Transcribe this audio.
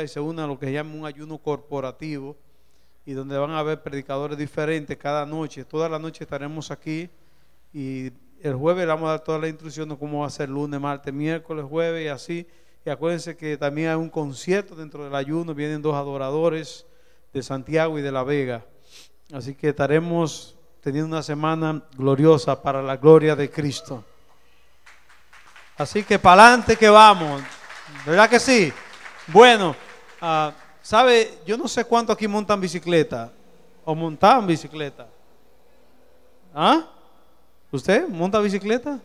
y se une a lo que se llama un ayuno corporativo y donde van a haber predicadores diferentes cada noche. Toda la noche estaremos aquí y el jueves le vamos a dar toda la instrucción de cómo va a ser lunes, martes, miércoles, jueves y así. Y acuérdense que también hay un concierto dentro del ayuno, vienen dos adoradores de Santiago y de La Vega. Así que estaremos teniendo una semana gloriosa para la gloria de Cristo. Así que para adelante que vamos, ¿verdad que sí? Bueno, ah, ¿sabe? Yo no sé cuánto aquí montan bicicleta o montaban bicicleta. ¿Ah? ¿Usted monta bicicleta?